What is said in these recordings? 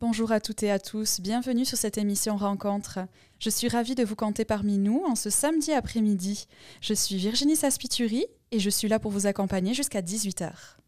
Bonjour à toutes et à tous, bienvenue sur cette émission Rencontre. Je suis ravie de vous compter parmi nous en ce samedi après-midi. Je suis Virginie Saspituri et je suis là pour vous accompagner jusqu'à 18h.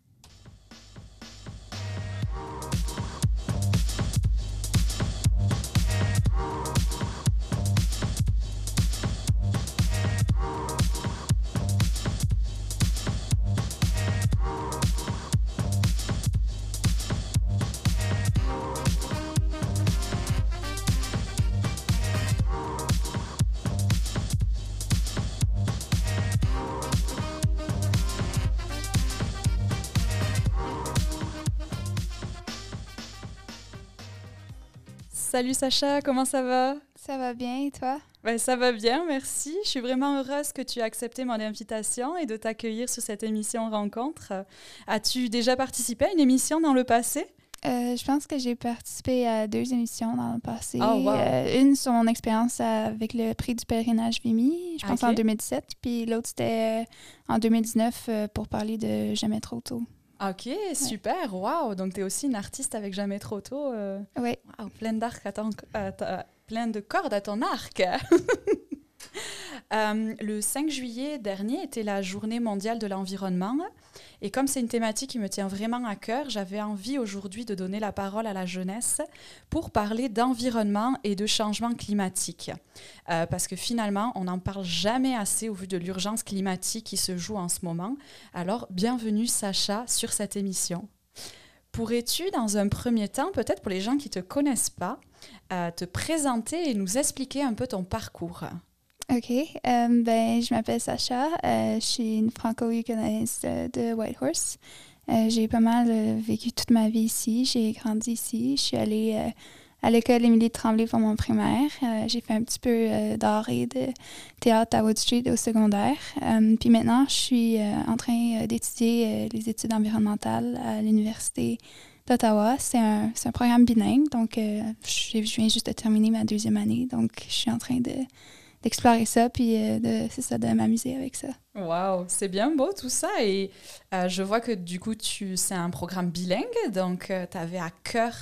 Salut Sacha, comment ça va? Ça va bien et toi? Ben, ça va bien, merci. Je suis vraiment heureuse que tu aies accepté mon invitation et de t'accueillir sur cette émission Rencontre. As-tu déjà participé à une émission dans le passé? Euh, je pense que j'ai participé à deux émissions dans le passé. Oh, wow. Euh, une sur mon expérience avec le prix du pèlerinage Vimy, je pense Ok. en 2017, puis l'autre c'était en 2019 euh, pour parler de Jamais trop tôt. Ok, super, waouh! Donc, tu es aussi une artiste avec jamais trop tôt. euh, Oui, Wow, plein d'arcs à ton- à ta- de cordes à ton arc. Euh, le 5 juillet dernier était la journée mondiale de l'environnement. Et comme c'est une thématique qui me tient vraiment à cœur, j'avais envie aujourd'hui de donner la parole à la jeunesse pour parler d'environnement et de changement climatique. Euh, parce que finalement, on n'en parle jamais assez au vu de l'urgence climatique qui se joue en ce moment. Alors, bienvenue Sacha sur cette émission. Pourrais-tu, dans un premier temps, peut-être pour les gens qui ne te connaissent pas, euh, te présenter et nous expliquer un peu ton parcours? OK. Euh, ben, je m'appelle Sacha. Euh, je suis une franco-yukonaise de, Whitehorse. Euh, j'ai pas mal vécu toute ma vie ici. J'ai grandi ici. Je suis allée à l'école Émilie Tremblay pour mon primaire. J'ai fait un petit peu d'art et de théâtre à Wood Street au secondaire. Puis maintenant, je suis en train d'étudier les études environnementales à l'Université d'Ottawa. C'est un, un programme bilingue. Donc, je viens juste de terminer ma deuxième année. Donc, je suis en train de d'explorer ça, puis euh, de, c'est ça, de m'amuser avec ça. Waouh, c'est bien beau tout ça. Et euh, je vois que du coup, tu, c'est un programme bilingue, donc tu avais à cœur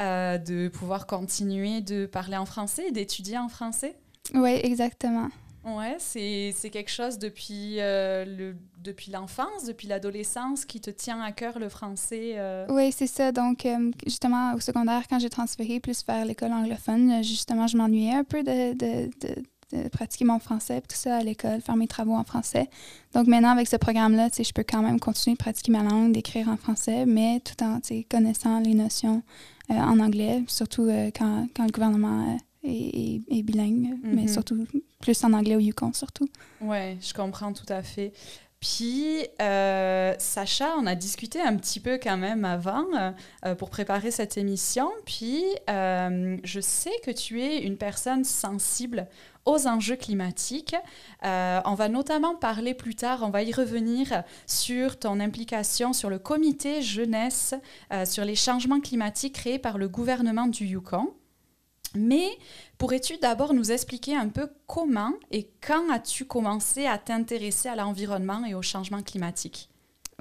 euh, de pouvoir continuer de parler en français et d'étudier en français? Oui, exactement. Ouais, c'est, c'est quelque chose depuis, euh, le, depuis l'enfance, depuis l'adolescence qui te tient à cœur le français. euh? Oui, c'est ça. Donc, euh, justement, au secondaire, quand j'ai transféré plus vers l'école anglophone, euh, justement, je m'ennuyais un peu de, de, de- de pratiquer mon français, tout ça à l'école, faire mes travaux en français. Donc, maintenant, avec ce programme-là, je peux quand même continuer de pratiquer ma langue, d'écrire en français, mais tout en connaissant les notions euh, en anglais, surtout euh, quand, quand le gouvernement euh, est, bilingue, mais Mhm. surtout plus en anglais au Yukon, surtout. Ouais, je comprends tout à fait. Puis, euh, Sacha, on a discuté un petit peu quand même avant euh, pour préparer cette émission. Puis, euh, je sais que tu es une personne sensible aux enjeux climatiques. On va notamment parler plus tard, on va y revenir sur ton implication sur le comité jeunesse sur les changements climatiques créés par le gouvernement du Yukon. Mais pourrais-tu d'abord nous expliquer un peu comment et quand as-tu commencé à t'intéresser à l'environnement et au changement climatique?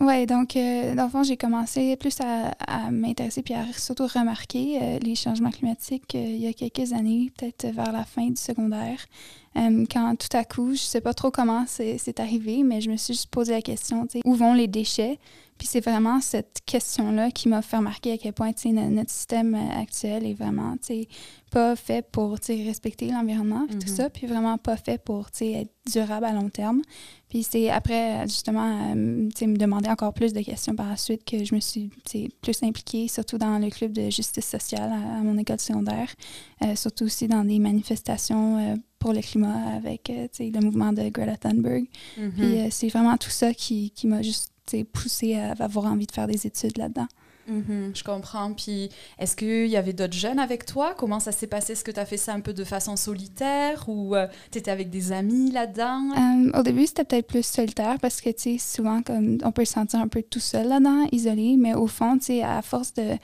Oui, donc, euh, dans le fond, j'ai commencé plus à, m'intéresser puis à surtout remarquer euh, les changements climatiques euh, il y a quelques années, peut-être vers la fin du secondaire, Euh, quand tout à coup, je sais pas trop comment c'est arrivé, mais je me suis juste posé la question, où vont les déchets? Puis c'est vraiment cette question-là qui m'a fait remarquer à quel point, notre système euh, actuel est vraiment, pas fait pour, respecter l'environnement tout Mhm. ça, puis vraiment pas fait pour, être durable à long terme. Puis c'est après, justement, euh, tu sais, me demander encore plus de questions par la suite que je me suis plus impliquée, surtout dans le club de justice sociale à, à mon école secondaire, euh, surtout aussi dans des manifestations euh, pour le climat avec euh, le mouvement de Greta Thunberg. Puis euh, c'est vraiment tout ça qui, qui m'a juste poussée à avoir envie de faire des études là-dedans. Mhm, je comprends. Puis, est-ce qu'il y avait d'autres jeunes avec toi? Comment ça s'est passé? Est-ce que tu as fait ça un peu de façon solitaire ou tu étais avec des amis là-dedans? Euh, au début, c'était peut-être plus solitaire parce que, tu sais, souvent, comme on peut se sentir un peu tout seul là-dedans, isolé, mais au fond, tu sais, à force de,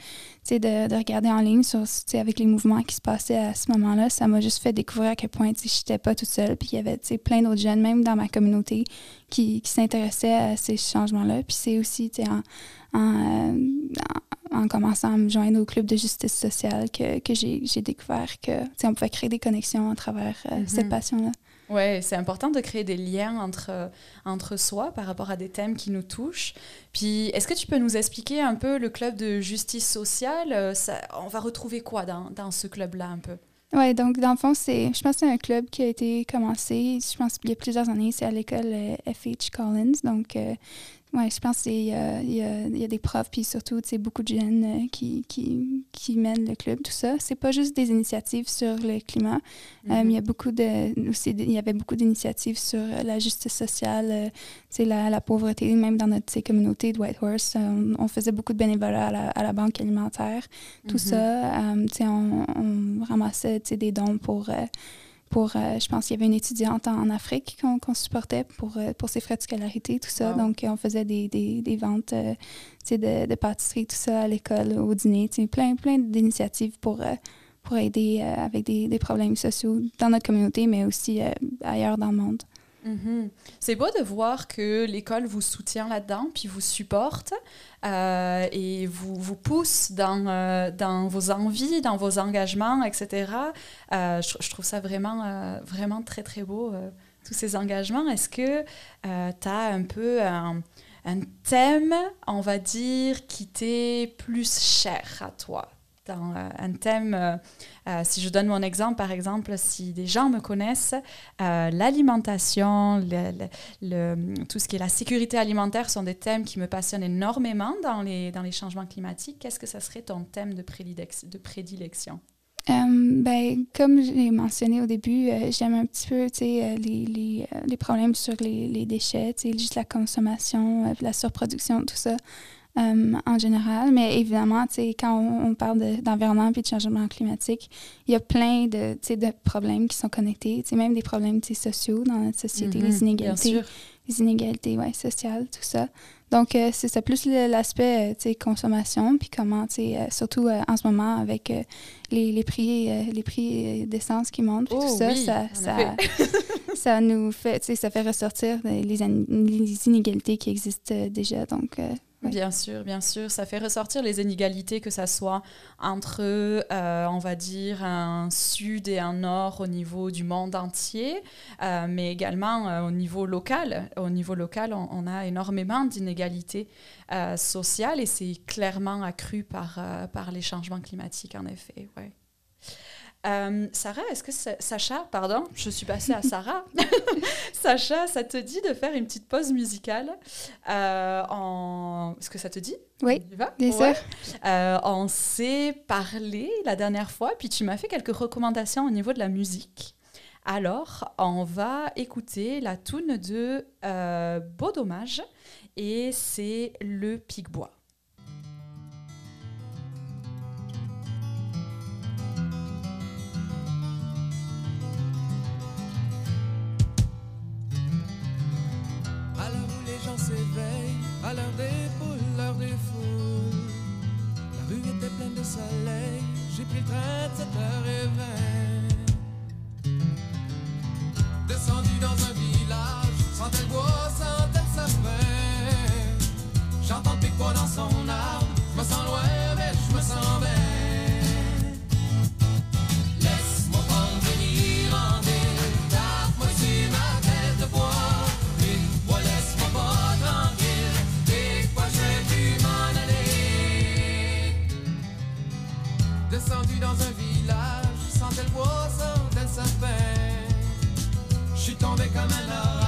de, de regarder en ligne sur, avec les mouvements qui se passaient à ce moment-là, ça m'a juste fait découvrir à quel point, tu sais, j'étais pas toute seule, puis il y avait, tu sais, plein d'autres jeunes, même dans ma communauté, qui, qui s'intéressaient à ces changements-là. Puis c'est aussi, tu sais, en, en, euh, en- en commençant à me joindre au club de justice sociale que, que j'ai découvert que on pouvait créer des connexions à travers euh, cette mhm. passion-là. Oui, c'est important de créer des liens entre, entre soi par rapport à des thèmes qui nous touchent. Puis, est-ce que tu peux nous expliquer un peu le club de justice sociale ça, On va retrouver quoi dans, dans ce club-là un peu? Oui, donc dans le fond, c'est, je pense que c'est un club qui a été commencé, je pense qu'il y a plusieurs années, c'est à l'école FH Collins. Donc, oui, je pense qu'il y, y, y, a des profs, puis surtout beaucoup de jeunes euh, qui, qui, qui, mènent le club, tout ça. C'est pas juste des initiatives sur le climat. Mm-hmm. il, y a beaucoup de, aussi, il y avait beaucoup d'initiatives sur euh, la justice sociale, la, la, pauvreté, même dans notre communauté de Whitehorse. On, on, faisait beaucoup de bénévolat à la, à la banque alimentaire, tout mm-hmm. ça. on, on, ramassait des dons pour pour, euh, je pense qu'il y avait une étudiante en, Afrique qu'on supportait pour, euh, pour ses frais de scolarité, tout ça. Donc, on faisait des, des, des ventes euh, de, de pâtisserie, tout ça à l'école, au dîner, plein, plein d'initiatives pour, pour aider avec des, des, problèmes sociaux dans notre communauté, mais aussi ailleurs dans le monde. Mhm. C'est beau de voir que l'école vous soutient là-dedans, puis vous supporte euh, et vous, vous pousse dans, euh, dans vos envies, dans vos engagements, etc. Euh, je, trouve ça vraiment, vraiment très, très beau, tous ces engagements. Est-ce que tu as un peu un, un, thème, on va dire, qui t'est plus cher à toi? Dans un thème euh, si je donne mon exemple, par exemple, si des gens me connaissent, euh, l'alimentation, tout ce qui est la sécurité alimentaire sont des thèmes qui me passionnent énormément dans les, changements climatiques. Qu'est-ce que ça serait ton thème de, prédilection? Euh, ben, comme je l'ai mentionné au début, j'aime un petit peu les, problèmes sur les, les déchets, juste la consommation, la surproduction, tout ça. Euh, en général. Mais évidemment, quand on, parle d'environnement et de changement climatique, il y a plein de, de problèmes qui sont connectés, même des problèmes sociaux dans notre société, les mhm, inégalités, les inégalités ouais, sociales, tout ça. Donc, euh, c'est plus l'aspect euh, consommation, puis comment, surtout en ce moment avec les, les, prix, les prix d'essence qui montent, tout oh ça, ça, ça, ça, nous fait, ça fait ressortir les, les, inégalités qui existent déjà. Donc, Bien sûr, bien sûr. Ça fait ressortir les inégalités, que ça soit entre, euh, on va dire, un sud et un nord au niveau du monde entier, euh, mais également euh, au niveau local. Au niveau local, on, a énormément d'inégalités sociales et c'est clairement accru par, par les changements climatiques, en effet. Ouais. Euh, Sarah, est-ce que Sacha, pardon, je suis passée à Sarah. Sacha, ça te dit de faire une petite pause musicale euh, en... Est-ce que ça te dit? Oui, bien sûr. Euh, on s'est parlé la dernière fois, puis tu m'as fait quelques recommandations au niveau de la musique. Alors, on va écouter la tune de Beau Dommage et c'est Le Pic-Bois. À l'heure des poules, l'heure des foules. La rue était pleine de soleil, j'ai pris le train de 7h20. Descendu dans un village, sentais le bois, tomber comme un.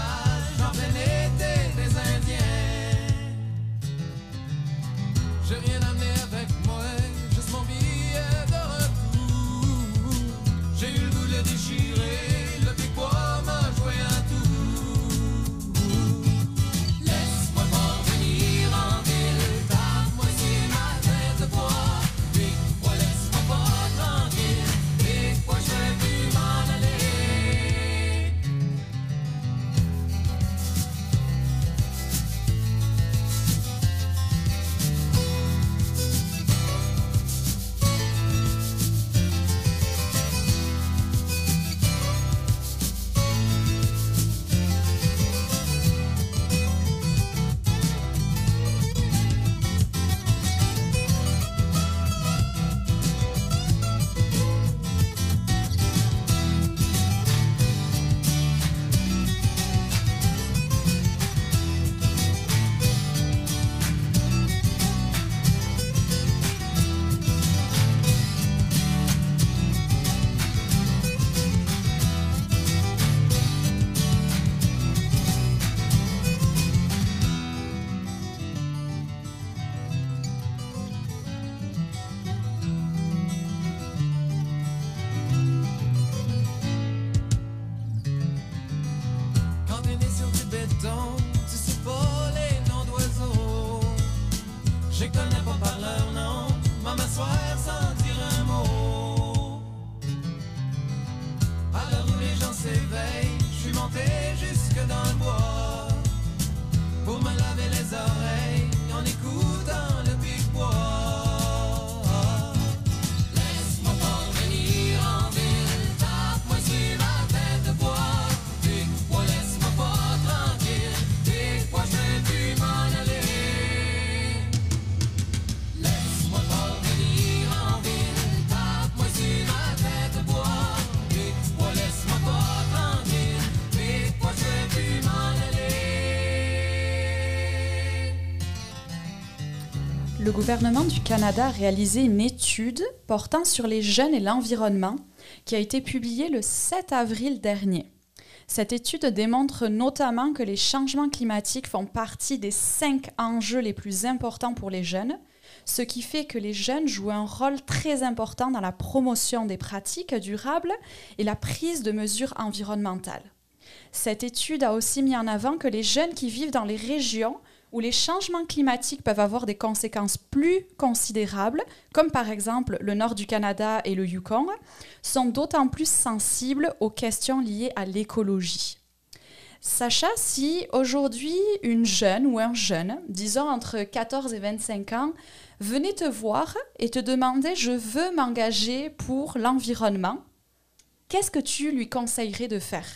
Gouvernement du Canada a réalisé une étude portant sur les jeunes et l'environnement qui a été publiée le 7 avril dernier. Cette étude démontre notamment que les changements climatiques font partie des cinq enjeux les plus importants pour les jeunes, ce qui fait que les jeunes jouent un rôle très important dans la promotion des pratiques durables et la prise de mesures environnementales. Cette étude a aussi mis en avant que les jeunes qui vivent dans les régions où les changements climatiques peuvent avoir des conséquences plus considérables, comme par exemple le nord du Canada et le Yukon, sont d'autant plus sensibles aux questions liées à l'écologie. Sacha, si aujourd'hui une jeune ou un jeune, disons entre 14 et 25 ans, venait te voir et te demandait je veux m'engager pour l'environnement, qu'est-ce que tu lui conseillerais de faire?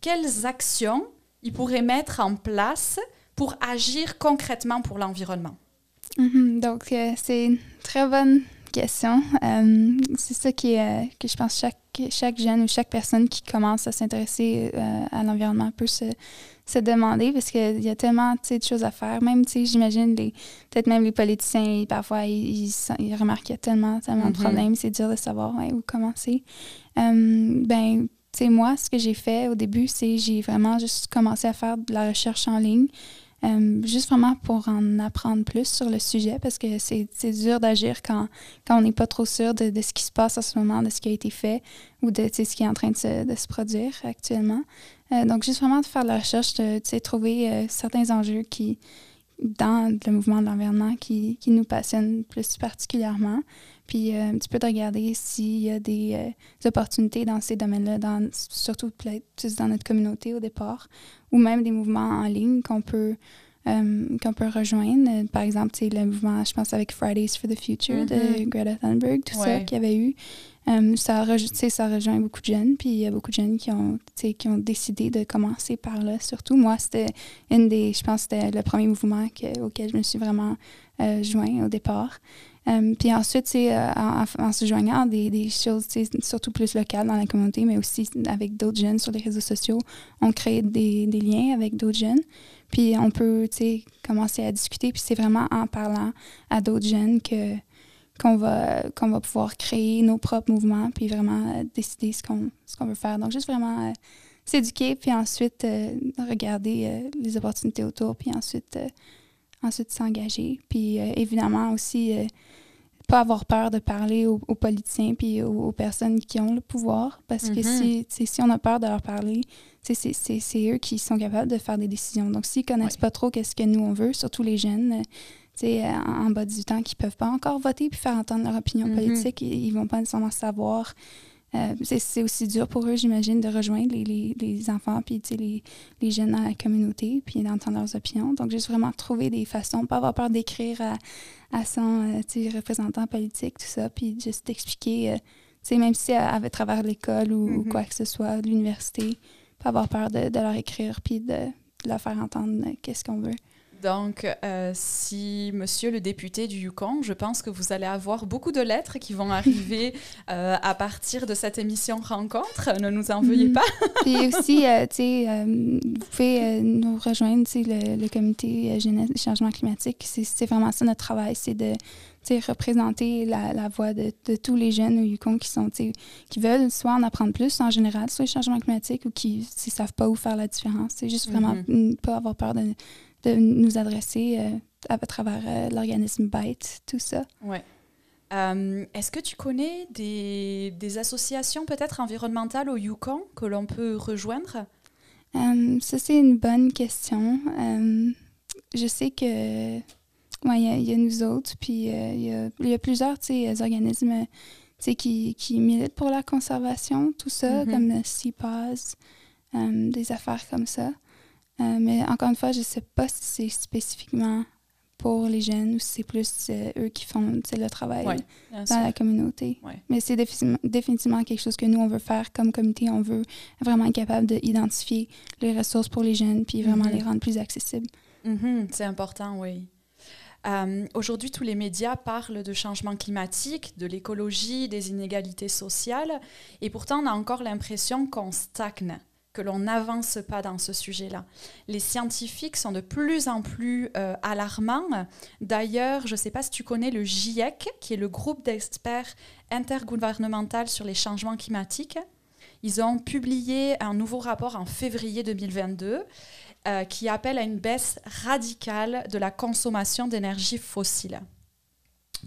Quelles actions il pourrait mettre en place pour agir concrètement pour l'environnement? Mhm. donc, euh, c'est une très bonne question. Euh, c'est ça qui euh, que je pense chaque, chaque jeune ou chaque personne qui commence à s'intéresser à l'environnement peut se, se demander parce qu'il y a tellement de choses à faire. Même, j'imagine, peut-être même les politiciens, parfois, ils, ils, remarquent qu'il y a tellement, tellement de mhm. problèmes. C'est dur de savoir où commencer. ben, tu sais, moi, ce que j'ai fait au début, c'est j'ai vraiment juste commencé à faire de la recherche en ligne. Euh, juste vraiment pour en apprendre plus sur le sujet parce que c'est dur d'agir quand, quand on n'est pas trop sûr de, de, ce qui se passe en ce moment, de ce qui a été fait ou de ce qui est en train de se, de se produire actuellement. Euh, donc, juste vraiment de faire la recherche, de trouver euh, certains enjeux qui, dans le mouvement de l'environnement qui, qui, nous passionnent plus particulièrement. Puis un petit peu de regarder s'il y a des, opportunités dans ces domaines-là, dans, surtout plus dans notre communauté au départ, ou même des mouvements en ligne qu'on peut, euh, qu'on peut rejoindre. Par exemple, le mouvement, je pense, avec Fridays for the Future de mm-hmm. Greta Thunberg, tout ça qu'il y avait eu. Ça, ça rejoint beaucoup de jeunes, puis il y a beaucoup de jeunes qui ont, qui ont décidé de commencer par là. Surtout, moi, c'était une des, je pense, c'était le premier mouvement auquel je me suis vraiment euh, joint au départ. Euh, puis ensuite, c'est euh, en, se joignant des, des choses surtout plus locales dans la communauté, mais aussi avec d'autres jeunes sur les réseaux sociaux, on crée des, des liens avec d'autres jeunes. Puis on peut commencer à discuter. Puis c'est vraiment en parlant à d'autres jeunes que qu'on va, qu'on va pouvoir créer nos propres mouvements, puis vraiment euh, décider ce qu'on, ce qu'on veut faire. Donc, juste vraiment s'éduquer, puis ensuite regarder les opportunités autour, puis ensuite ensuite s'engager. Puis euh, évidemment aussi, euh, pas avoir peur de parler aux, politiciens puis aux, personnes qui ont le pouvoir, parce que mm-hmm. si, si on a peur de leur parler, c'est eux qui sont capables de faire des décisions. Donc s'ils connaissent pas trop qu'est-ce que nous on veut, surtout les jeunes, euh, en, en bas du temps qui peuvent pas encore voter puis faire entendre leur opinion mm-hmm. politique, ils, ils vont pas nécessairement savoir euh, c'est aussi dur pour eux, j'imagine, de rejoindre les, les, les enfants puis les, les, jeunes dans la communauté puis d'entendre leurs opinions. Donc, juste vraiment trouver des façons, pas avoir peur d'écrire à, à, son euh, représentant politique, tout ça, puis juste expliquer, euh, même si à, à, travers l'école ou, mm-hmm. quoi que ce soit, l'université, pas avoir peur de, de leur écrire puis de, de leur faire entendre qu'est-ce qu'on veut. Donc, euh, si monsieur le député du Yukon, je pense que vous allez avoir beaucoup de lettres qui vont arriver euh, à partir de cette émission Rencontre. Ne nous en veuillez mhm. pas. Et aussi, euh, tu sais, vous pouvez nous rejoindre, le, le comité jeunesse changement climatique. C'est vraiment ça notre travail, c'est de représenter la, la voix de, de, tous les jeunes au Yukon qui sont qui veulent soit en apprendre plus en général sur les changements climatiques ou qui ne savent pas où faire la différence. C'est juste vraiment ne mhm. pas avoir peur de de nous adresser euh, à, travers euh, l'organisme BITE, tout ça. Ouais. Euh, est-ce que tu connais des, des associations peut-être environnementales au Yukon que l'on peut rejoindre? ça, c'est une bonne question. je sais que il y, y, a nous autres, puis il y, y, a plusieurs organismes qui, qui militent pour la conservation, tout ça, mm-hmm. comme le CPAS, des affaires comme ça. Euh, mais encore une fois, je ne sais pas si c'est spécifiquement pour les jeunes ou si c'est plus euh, eux qui font le travail dans la communauté. Mais c'est définitivement, quelque chose que nous, on veut faire comme comité. On veut vraiment être capable d'identifier les ressources pour les jeunes puis vraiment mm-hmm. les rendre plus accessibles. Mm-hmm. C'est important, oui. Euh, aujourd'hui, tous les médias parlent de changement climatique, de l'écologie, des inégalités sociales, et pourtant on a encore l'impression qu'on stagne. Que l'on n'avance pas dans ce sujet-là. Les scientifiques sont de plus en plus euh, alarmants. D'ailleurs, je ne sais pas si tu connais le GIEC, qui est le groupe d'experts intergouvernemental sur les changements climatiques. Ils ont publié un nouveau rapport en février 2022 euh, qui appelle à une baisse radicale de la consommation d'énergie fossile.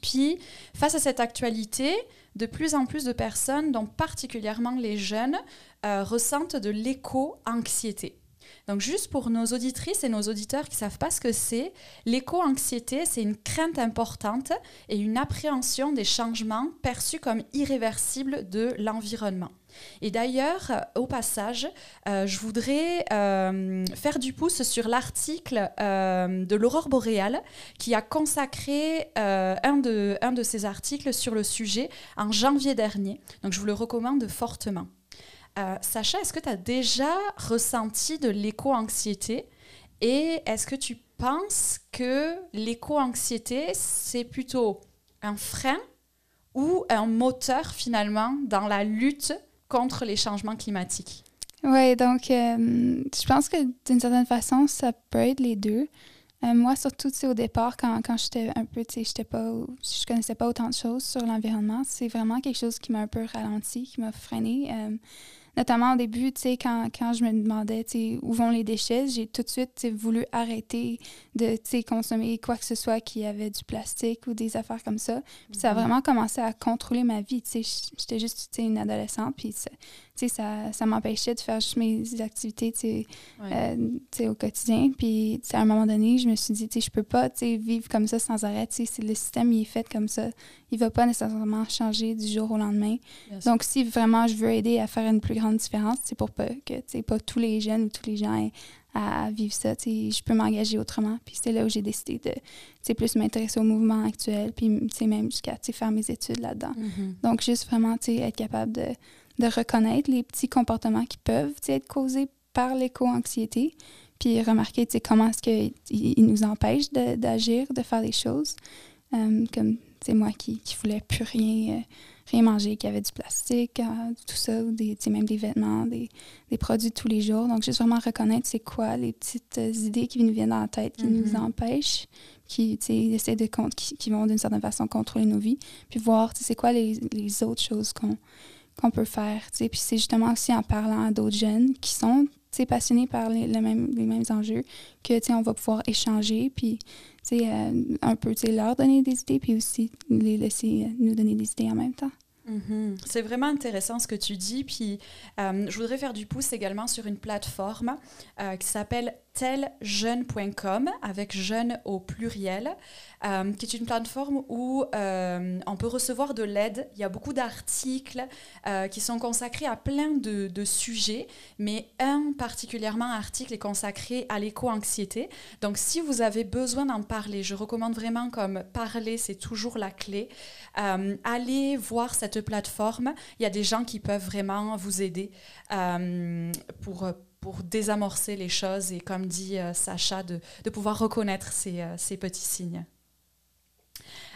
Puis, face à cette actualité, de plus en plus de personnes, dont particulièrement les jeunes, euh, ressentent de l'éco-anxiété. Donc juste pour nos auditrices et nos auditeurs qui ne savent pas ce que c'est, l'éco-anxiété, c'est une crainte importante et une appréhension des changements perçus comme irréversibles de l'environnement. Et d'ailleurs, euh, au passage, euh, je voudrais euh, faire du pouce sur l'article de l'Aurore boréale qui a consacré un, de, ses articles sur le sujet en janvier dernier. Donc je vous le recommande fortement. Sacha, est-ce que tu as déjà ressenti de l'éco-anxiété et est-ce que tu penses que l'éco-anxiété, c'est plutôt un frein ou un moteur finalement dans la lutte contre les changements climatiques? Oui, donc euh, je pense que d'une certaine façon, ça peut être les deux. Euh, moi, surtout au départ, quand, quand j'étais un peu, tu sais, je connaissais pas autant de choses sur l'environnement, c'est vraiment quelque chose qui m'a un peu ralenti, qui m'a freiné notamment au début, tu sais, quand, quand je me demandais, où vont les déchets, j'ai tout de suite voulu arrêter de, tu sais, consommer quoi que ce soit qui avait du plastique ou des affaires comme ça. Puis ça a mhm. vraiment commencé à contrôler ma vie, tu sais. J'étais juste, tu sais, une adolescente, puis ça, ça m'empêchait de faire juste mes activités euh, au quotidien. Puis à un moment donné, je me suis dit, je peux pas vivre comme ça sans arrêt. Si le système il est fait comme ça, il va pas nécessairement changer du jour au lendemain. Donc, si vraiment je veux aider à faire une plus grande différence, c'est pour pas que pas tous les jeunes ou tous les gens aient à vivre ça. Je peux m'engager autrement. Puis c'est là où j'ai décidé de plus m'intéresser au mouvement actuel, puis même jusqu'à faire mes études là-dedans. Mm-hmm. Donc, juste vraiment être capable de de reconnaître les petits comportements qui peuvent être causés par l'éco-anxiété, puis remarquer comment est-ce qu'ils nous empêchent d'agir, de, faire des choses. Euh, comme c'est moi qui, qui voulais plus rien, euh, rien manger, qui avait du plastique, euh, tout ça, ou des, même des vêtements, des, des, produits de tous les jours. Donc, juste vraiment reconnaître c'est quoi les petites idées qui nous viennent dans la tête, qui nous mm-hmm. empêchent, qui essaient de qui, qui vont d'une certaine façon contrôler nos vies, puis voir c'est quoi les, les autres choses qu'on qu'on peut faire. Puis c'est justement aussi en parlant à d'autres jeunes qui sont passionnés par les, même, les mêmes enjeux que on va pouvoir échanger, puis euh, un peu leur donner des idées, puis aussi les laisser euh, nous donner des idées en même temps. Mhm. C'est vraiment intéressant ce que tu dis. Puis euh, je voudrais faire du pouce également sur une plateforme qui s'appelle teljeune.com avec jeune au pluriel, euh, qui est une plateforme où euh, on peut recevoir de l'aide. Il y a beaucoup d'articles euh, qui sont consacrés à plein de, sujets, mais un particulièrement article est consacré à l'éco-anxiété. Donc si vous avez besoin d'en parler, je recommande vraiment comme parler, c'est toujours la clé. allez voir cette plateforme. Il y a des gens qui peuvent vraiment vous aider pour pour désamorcer les choses et, comme dit euh, Sacha, de, pouvoir reconnaître ces, euh, petits signes.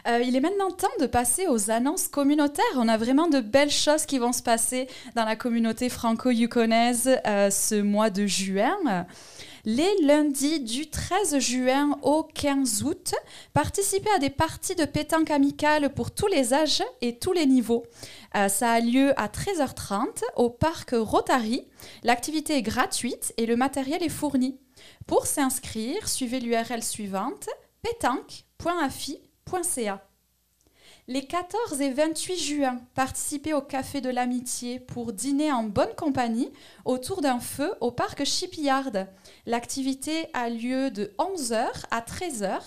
Euh, il est maintenant temps de passer aux annonces communautaires. On a vraiment de belles choses qui vont se passer dans la communauté franco-yukonaise ce mois de juin. Les lundis du 13 juin au 15 août, participez à des parties de pétanque amicales pour tous les âges et tous les niveaux. Euh, ça a lieu à 13h30 au parc Rotary. L'activité est gratuite et le matériel est fourni. Pour s'inscrire, suivez l'URL suivante pétanque.afi.ca. Les 14 et 28 juin, participez au Café de l'Amitié pour dîner en bonne compagnie autour d'un feu au parc Shipyard. L'activité a lieu de 11h à 13h.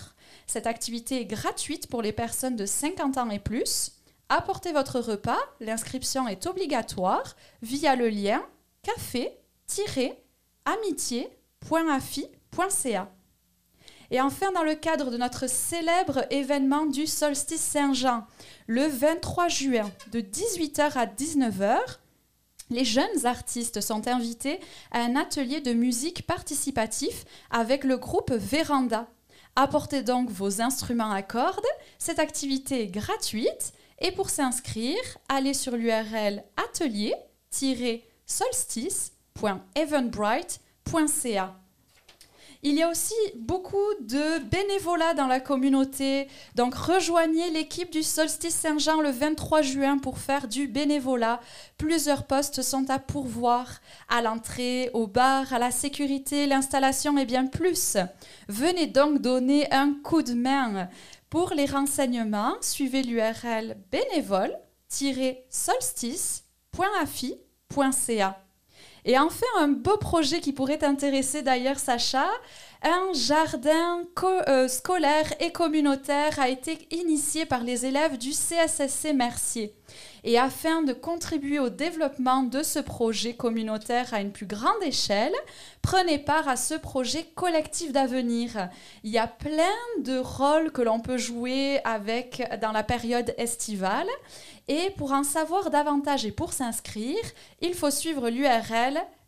Cette activité est gratuite pour les personnes de 50 ans et plus. Apportez votre repas, l'inscription est obligatoire via le lien café-amitié.afi.ca. Et enfin, dans le cadre de notre célèbre événement du solstice Saint-Jean, le 23 juin, de 18h à 19h, les jeunes artistes sont invités à un atelier de musique participatif avec le groupe Véranda. Apportez donc vos instruments à cordes. Cette activité est gratuite et pour s'inscrire, allez sur l'URL atelier-solstice www.evenbright.ca. Il y a aussi beaucoup de bénévolat dans la communauté. Donc rejoignez l'équipe du Solstice Saint-Jean le 23 juin pour faire du bénévolat. Plusieurs postes sont à pourvoir à l'entrée, au bar, à la sécurité, l'installation et bien plus. Venez donc donner un coup de main. Pour les renseignements, suivez l'URL bénévole-solstice.afi.ca. Et enfin, un beau projet qui pourrait t'intéresser d'ailleurs, Sacha, un jardin euh, scolaire et communautaire a été initié par les élèves du CSSC Mercier. Et afin de contribuer au développement de ce projet communautaire à une plus grande échelle, prenez part à ce projet collectif d'avenir. Il y a plein de rôles que l'on peut jouer avec dans la période estivale. Et pour en savoir davantage et pour s'inscrire, il faut suivre l'URL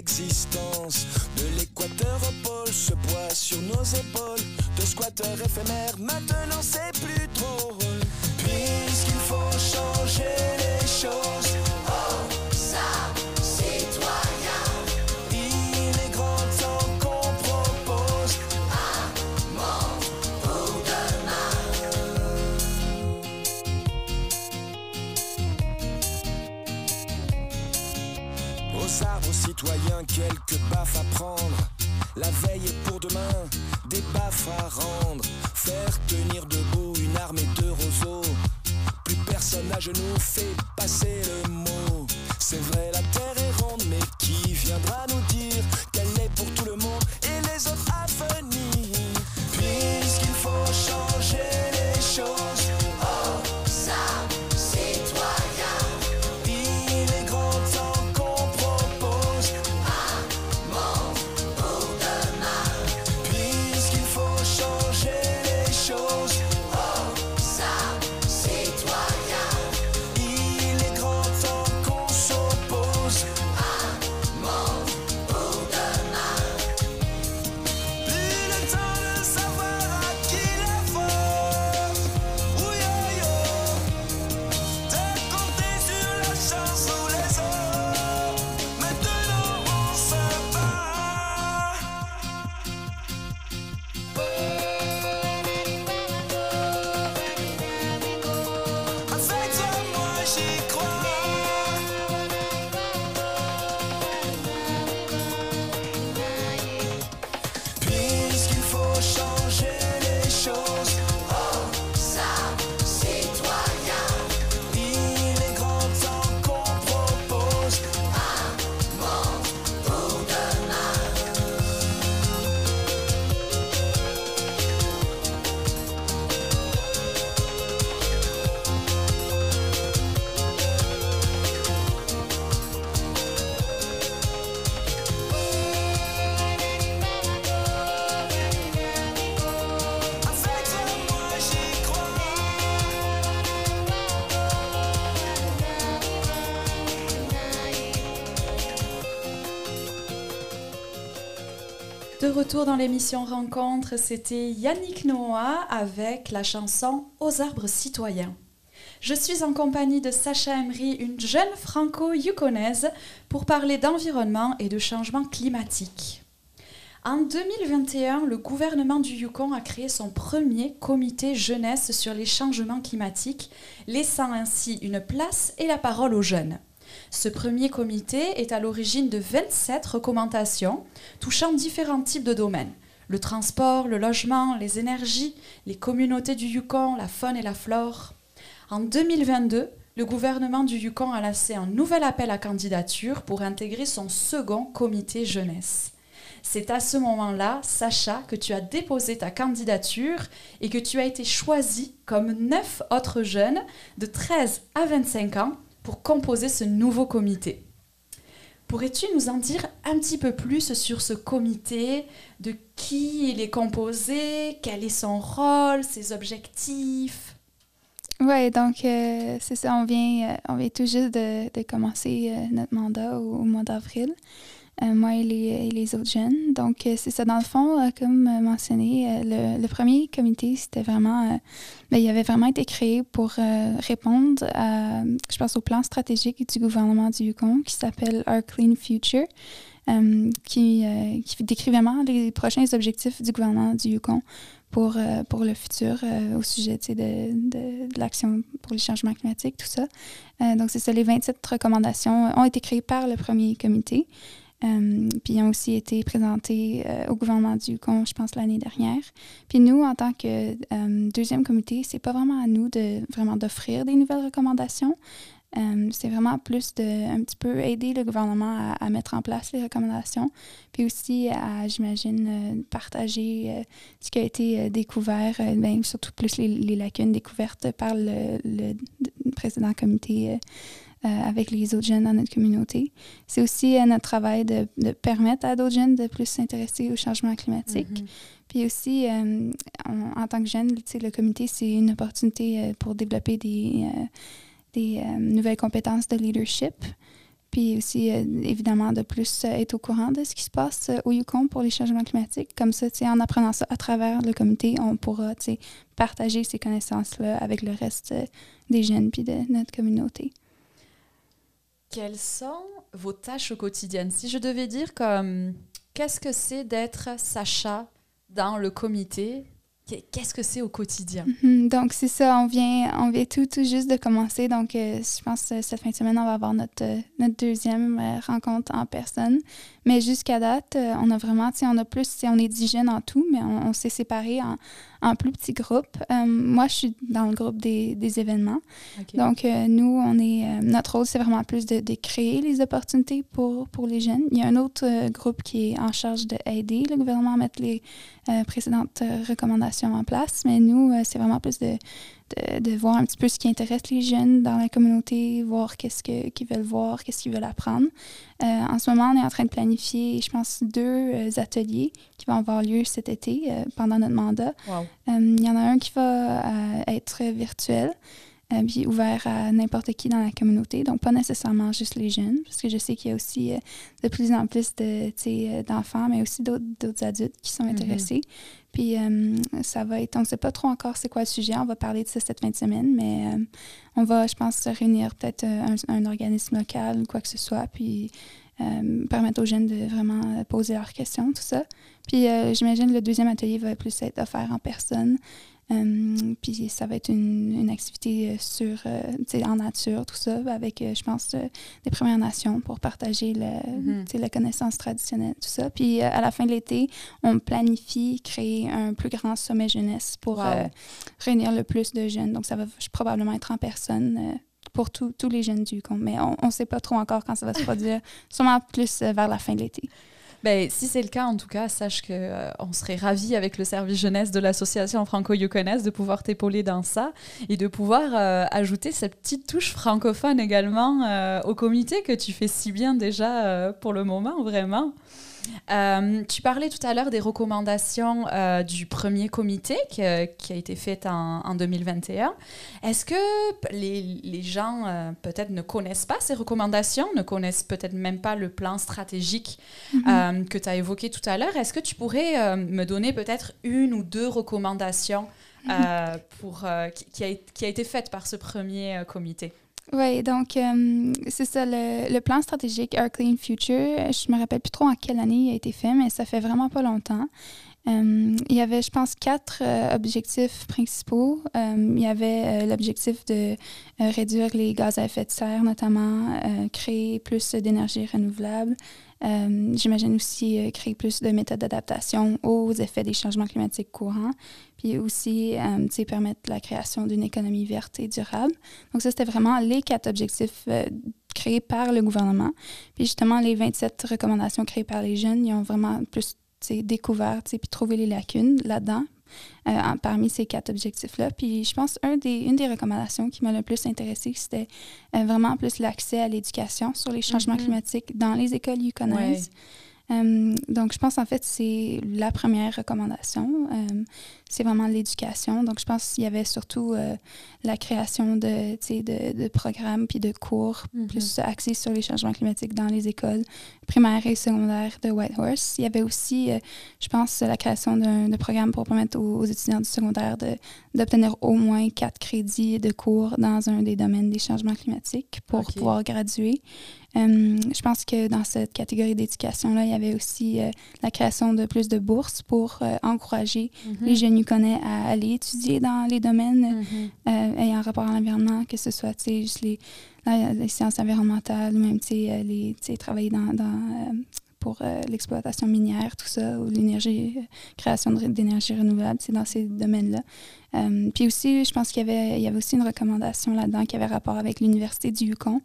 Contre l'existence. De l'équateur au pôle, ce poids sur nos épaules. De squatteurs éphémères, maintenant c'est plus drôle. Puisqu'il faut changer les choses. Arbres citoyens, quelques baffes à prendre. La veille est pour demain, des baffes à rendre. Faire tenir retour dans l'émission Rencontre, c'était Yannick Noah avec la chanson Aux arbres citoyens. Je suis en compagnie de Sacha Emery, une jeune franco-yukonaise, pour parler d'environnement et de changement climatique. En 2021, le gouvernement du Yukon a créé son premier comité jeunesse sur les changements climatiques, laissant ainsi une place et la parole aux jeunes. Ce premier comité est à l'origine de 27 recommandations touchant différents types de domaines. Le transport, le logement, les énergies, les communautés du Yukon, la faune et la flore. En 2022, le gouvernement du Yukon a lancé un nouvel appel à candidature pour intégrer son second comité jeunesse. C'est à ce moment-là, Sacha, que tu as déposé ta candidature et que tu as été choisi comme neuf autres jeunes de 13 à 25 ans pour composer ce nouveau comité. Pourrais-tu nous en dire un petit peu plus sur ce comité, de qui il est composé, quel est son rôle, ses objectifs? Oui, donc euh, c'est ça, on vient, euh, on vient tout juste de, commencer euh, notre mandat au mois d'avril. Euh, moi et les, autres jeunes. Donc, euh, c'est ça. Dans le fond, euh, comme mentionné, le, premier comité, c'était vraiment. Ben, il avait vraiment été créé pour répondre je pense, au plan stratégique du gouvernement du Yukon qui s'appelle Our Clean Future. qui, décrit vraiment les prochains objectifs du gouvernement du Yukon pour, le futur au sujet de, de, de l'action pour les changements climatiques, tout ça. donc, c'est ça, les 27 recommandations ont été créées par le premier comité. Euh, puis ils ont aussi été présentés euh, au gouvernement du Yukon, je pense, l'année dernière. Puis nous, en tant que euh, deuxième comité, c'est pas vraiment à nous de vraiment d'offrir des nouvelles recommandations. c'est vraiment plus de un petit peu aider le gouvernement à, mettre en place les recommandations, puis aussi à, j'imagine, partager ce qui a été découvert, bien, surtout plus les, lacunes découvertes par le, le précédent comité avec les autres jeunes dans notre communauté. C'est aussi euh, notre travail de, de, permettre à d'autres jeunes de plus s'intéresser au changement climatique. Mm -hmm. Puis aussi, euh, en tant que jeune, le comité, c'est une opportunité pour développer des, des nouvelles compétences de leadership. Puis aussi, évidemment, de plus être au courant de ce qui se passe au Yukon pour les changements climatiques. Comme ça, en apprenant ça à travers le comité, on pourra partager ces connaissances-là avec le reste des jeunes puis de notre communauté. Quelles sont vos tâches au quotidien? Si je devais dire comme qu'est-ce que c'est d'être Sacha dans le comité Qu'est-ce que c'est au quotidien? -hmm. Donc, c'est ça, on vient, on vient tout, tout juste de commencer. Donc, euh, je pense que cette fin de semaine, on va avoir notre, euh, notre deuxième euh, rencontre en personne. Mais jusqu'à date, euh, on a vraiment, on a plus, on est dix jeunes en tout, mais on, on s'est séparés en, en, plus petits groupes. Euh, moi, je suis dans le groupe des, des événements. Okay. Donc, euh, nous, on est, notre rôle, c'est vraiment plus de, de, créer les opportunités pour, pour les jeunes. Il y a un autre groupe qui est en charge d'aider le gouvernement à mettre les précédentes recommandations en place, mais nous, c'est vraiment plus de de, de, voir un petit peu ce qui intéresse les jeunes dans la communauté, voir qu'est-ce qu'ils qu veulent voir, qu'est-ce qu'ils veulent apprendre. Euh, en ce moment, on est en train de planifier, je pense, deux euh, ateliers qui vont avoir lieu cet été euh, pendant notre mandat. Wow. Il y en a un qui va être virtuel. Euh, puis ouvert à n'importe qui dans la communauté, donc pas nécessairement juste les jeunes, parce que je sais qu'il y a aussi euh, de plus en plus de, d'enfants, mais aussi d'autres adultes qui sont intéressés. Mm -hmm. Puis euh, ça va être, on ne sait pas trop encore c'est quoi le sujet, on va parler de ça cette fin de semaine, mais on va, je pense, se réunir peut-être un, un, organisme local ou quoi que ce soit, puis permettre aux jeunes de vraiment poser leurs questions, tout ça. Puis j'imagine le deuxième atelier va plus être offert en personne. Um, puis ça va être une, une activité sur, euh, en nature, tout ça, avec, euh, je pense, euh, des Premières Nations pour partager le, mm -hmm. la connaissance traditionnelle, tout ça. Puis à la fin de l'été, on planifie créer un plus grand sommet jeunesse pour wow. réunir le plus de jeunes. Donc ça va probablement être en personne pour tous les jeunes du compte, mais on ne sait pas trop encore quand ça va se produire, sûrement plus vers la fin de l'été. Ben, si c'est le cas, en tout cas, sache qu'on euh, serait ravis avec le service jeunesse de l'association franco-yukonaise de pouvoir t'épauler dans ça et de pouvoir euh, ajouter cette petite touche francophone également euh, au comité que tu fais si bien déjà pour le moment, vraiment. Euh, tu parlais tout à l'heure des recommandations euh, du premier comité qui, euh, qui a été fait en, en 2021. Est-ce que les, les gens euh, peut-être ne connaissent pas ces recommandations, ne connaissent peut-être même pas le plan stratégique -hmm. que tu as évoqué tout à l'heure? Est-ce que tu pourrais me donner peut-être une ou deux recommandations pour, qui, qui, a, qui a été faite par ce premier comité? Oui, donc euh, c'est ça, le, plan stratégique Our Clean Future, je me rappelle plus trop en quelle année il a été fait, mais ça fait vraiment pas longtemps. Euh, il y avait, je pense, quatre euh, objectifs principaux. Il y avait l'objectif de réduire les gaz à effet de serre, notamment créer plus d'énergie renouvelable. J'imagine aussi créer plus de méthodes d'adaptation aux effets des changements climatiques courants, puis aussi permettre la création d'une économie verte et durable. Donc ça, c'était vraiment les quatre objectifs créées par le gouvernement. Puis justement, les 27 recommandations créées par les jeunes, ils ont vraiment plus découvert puis trouvé les lacunes là-dedans. Euh, parmi ces quatre objectifs-là. Puis je pense un des, une des recommandations qui m'a le plus intéressée, c'était euh, vraiment plus l'accès à l'éducation sur les changements mm-hmm. climatiques dans les écoles yukonaises. Euh, donc, je pense en fait c'est la première recommandation. Euh, c'est vraiment l'éducation. Donc, je pense qu'il y avait surtout euh, la création de, de, de programmes puis de cours mm-hmm. plus axés sur les changements climatiques dans les écoles primaires et secondaires de Whitehorse. Il y avait aussi, je pense, la création d'un programme pour permettre aux, étudiants du secondaire d'obtenir au moins quatre crédits de cours dans un des domaines des changements climatiques pour pouvoir graduer. Euh, je pense que dans cette catégorie d'éducation-là, il y avait aussi euh, la création de plus de bourses pour euh, encourager mhm. les jeunes Yukonais à aller étudier dans les domaines mhm. ayant rapport à l'environnement, que ce soit juste les, les sciences environnementales, même les, travailler dans, dans pour euh, l'exploitation minière, tout ça, ou l'énergie, euh, création d'énergie renouvelable, c'est dans ces domaines-là. Euh, puis aussi, je pense qu'il y avait, il y avait aussi une recommandation là-dedans qui avait rapport avec l'Université du Yukon,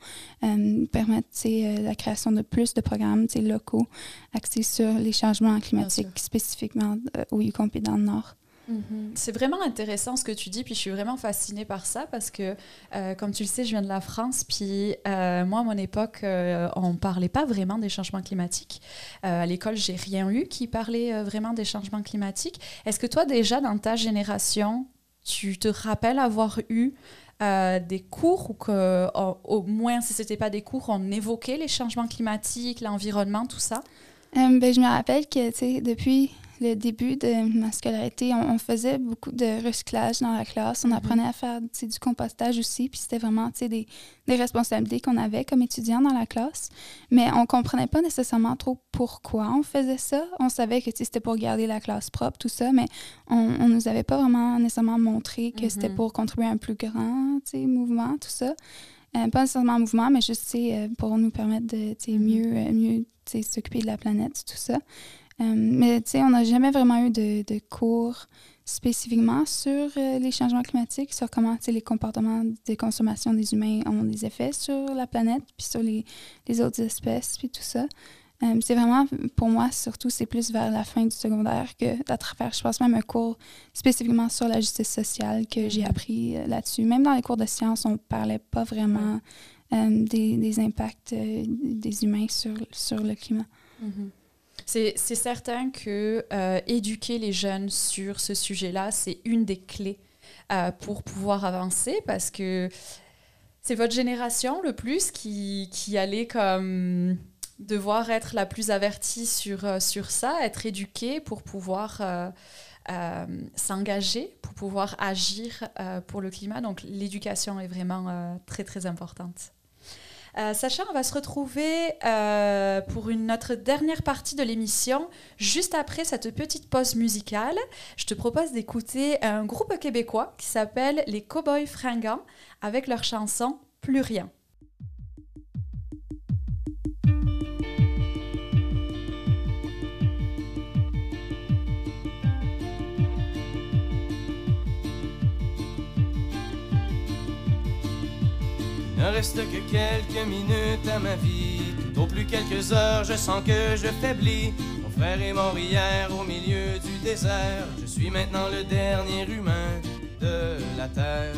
permettre la création de plus de programmes locaux axés sur les changements climatiques, spécifiquement au Yukon et dans le Nord. Mhm. C'est vraiment intéressant ce que tu dis, puis je suis vraiment fascinée par ça parce que, euh, comme tu le sais, je viens de la France, puis euh, moi, à mon époque, euh, on ne parlait pas vraiment des changements climatiques. à l'école, j'ai rien eu qui parlait vraiment des changements climatiques. Est-ce que toi, déjà, dans ta génération, tu te rappelles avoir eu des cours ou que, au moins, si ce n'était pas des cours, on évoquait les changements climatiques, l'environnement, tout ça? ben, je me rappelle que, tu sais, depuis le début de ma scolarité, on, faisait beaucoup de recyclage dans la classe. On mhm. apprenait à faire du compostage aussi. Puis c'était vraiment des, des responsabilités qu'on avait comme étudiants dans la classe. Mais on comprenait pas nécessairement trop pourquoi on faisait ça. On savait que c'était pour garder la classe propre, tout ça, mais on, ne nous avait pas vraiment nécessairement montré que c'était mhm. pour contribuer à un plus grand mouvement, tout ça. Euh, pas nécessairement mouvement, mais juste euh, pour nous permettre de mhm. mieux, euh, mieux s'occuper de la planète, tout ça. Euh, mais tu sais, on n'a jamais vraiment eu de, de cours spécifiquement sur euh, les changements climatiques, sur comment les comportements de consommation des humains ont des effets sur la planète, puis sur les, les autres espèces, puis tout ça. Euh, c'est vraiment, pour moi, surtout, c'est plus vers la fin du secondaire que à travers, je pense même un cours spécifiquement sur la justice sociale que j'ai mm-hmm. appris là-dessus. Même dans les cours de sciences, on ne parlait pas vraiment des, des, impacts des humains sur, sur le climat. Mm-hmm. C'est certain que euh, éduquer les jeunes sur ce sujet-là, c'est une des clés euh, pour pouvoir avancer parce que c'est votre génération le plus qui, allait comme devoir être la plus avertie sur, euh, sur ça, être éduquée pour pouvoir s'engager, pour pouvoir agir pour le climat. Donc l'éducation est vraiment très très importante. Euh, Sacha, on va se retrouver euh, pour notre dernière partie de l'émission, juste après cette petite pause musicale. Je te propose d'écouter un groupe québécois qui s'appelle les Cowboys Fringants avec leur chanson Plus rien. Ne reste que quelques minutes à ma vie. Au plus quelques heures, je sens que je faiblis. Mon frère est mort hier au milieu du désert. Je suis maintenant le dernier humain de la terre.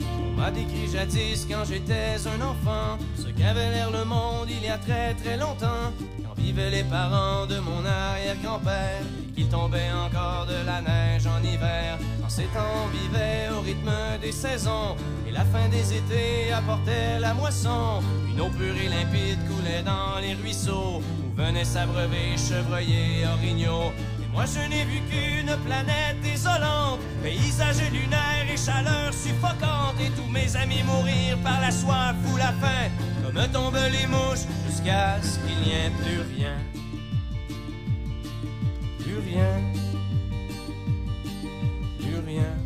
On m'a décrit jadis quand j'étais un enfant ce qu'avait l'air le monde il y a très très longtemps. Quand vivaient les parents de mon arrière-grand-père qu'il tombait encore de la neige en hiver. Ces temps, on vivait au rythme des saisons la fin des étés apportait la moisson. Une eau pure et limpide coulait dans les ruisseaux où venaient s'abreuver chevreuils orignaux. Et moi je n'ai vu qu'une planète désolante, paysage lunaire et chaleur suffocante. Et tous mes amis mourir par la soif ou la faim, comme tombent les mouches, jusqu'à ce qu'il n'y ait plus rien. Plus rien. Rien.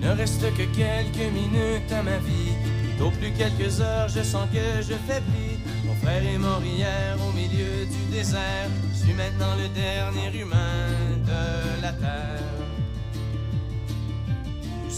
Ne reste que quelques minutes à ma vie. Au plus quelques heures, je sens que je faiblis. Mon frère est mort hier au milieu du désert. Je suis maintenant le dernier humain de la terre.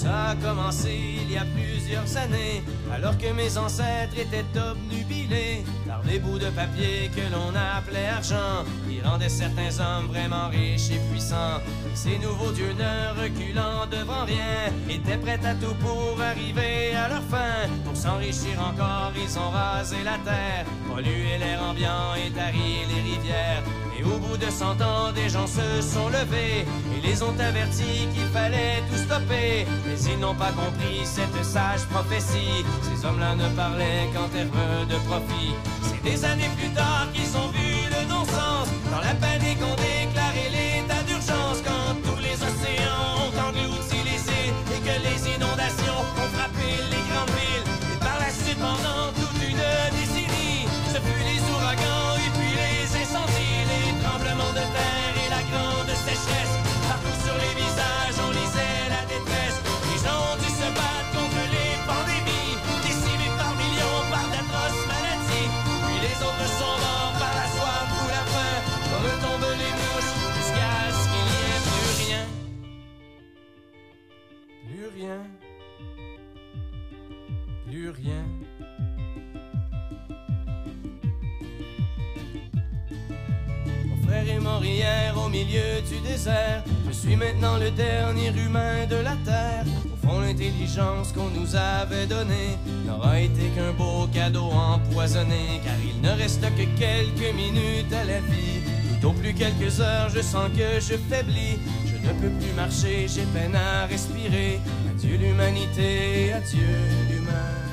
ça a commencé il y a plusieurs années, alors que mes ancêtres étaient obnubilés des bouts de papier que l'on appelait argent, qui rendaient certains hommes vraiment riches et puissants. Ces nouveaux dieux ne reculant devant rien, étaient prêts à tout pour arriver à leur fin. Pour s'enrichir encore, ils ont rasé la terre, pollué l'air ambiant et tari les rivières. Et au bout de cent ans, des gens se sont levés et les ont avertis qu'il fallait tout stopper. Mais ils n'ont pas compris cette sage prophétie. Ces hommes-là ne parlaient qu'en termes de profit. C'est des années plus tard qu'ils ont vu le non-sens. Dans la le dernier humain de la terre. Au fond, l'intelligence qu'on nous avait donnée n'aura été qu'un beau cadeau empoisonné. Car il ne reste que quelques minutes à la vie. Tout au plus quelques heures, je sens que je faiblis. Je ne peux plus marcher, j'ai peine à respirer. Adieu l'humanité, adieu l'humanité.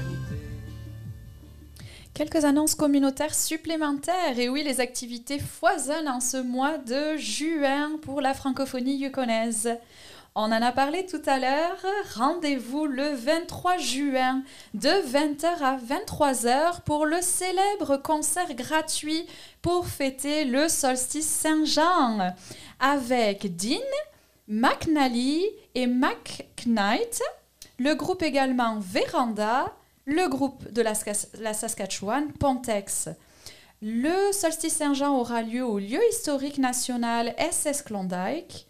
Quelques annonces communautaires supplémentaires. Et oui, les activités foisonnent en ce mois de juin pour la francophonie yukonaise. On en a parlé tout à l'heure. Rendez-vous le 23 juin de 20h à 23h pour le célèbre concert gratuit pour fêter le solstice Saint-Jean avec Dean, McNally et McKnight. Le groupe également Véranda, le groupe de la, Sas- la Saskatchewan, Pontex. Le solstice Saint-Jean aura lieu au lieu historique national SS Klondike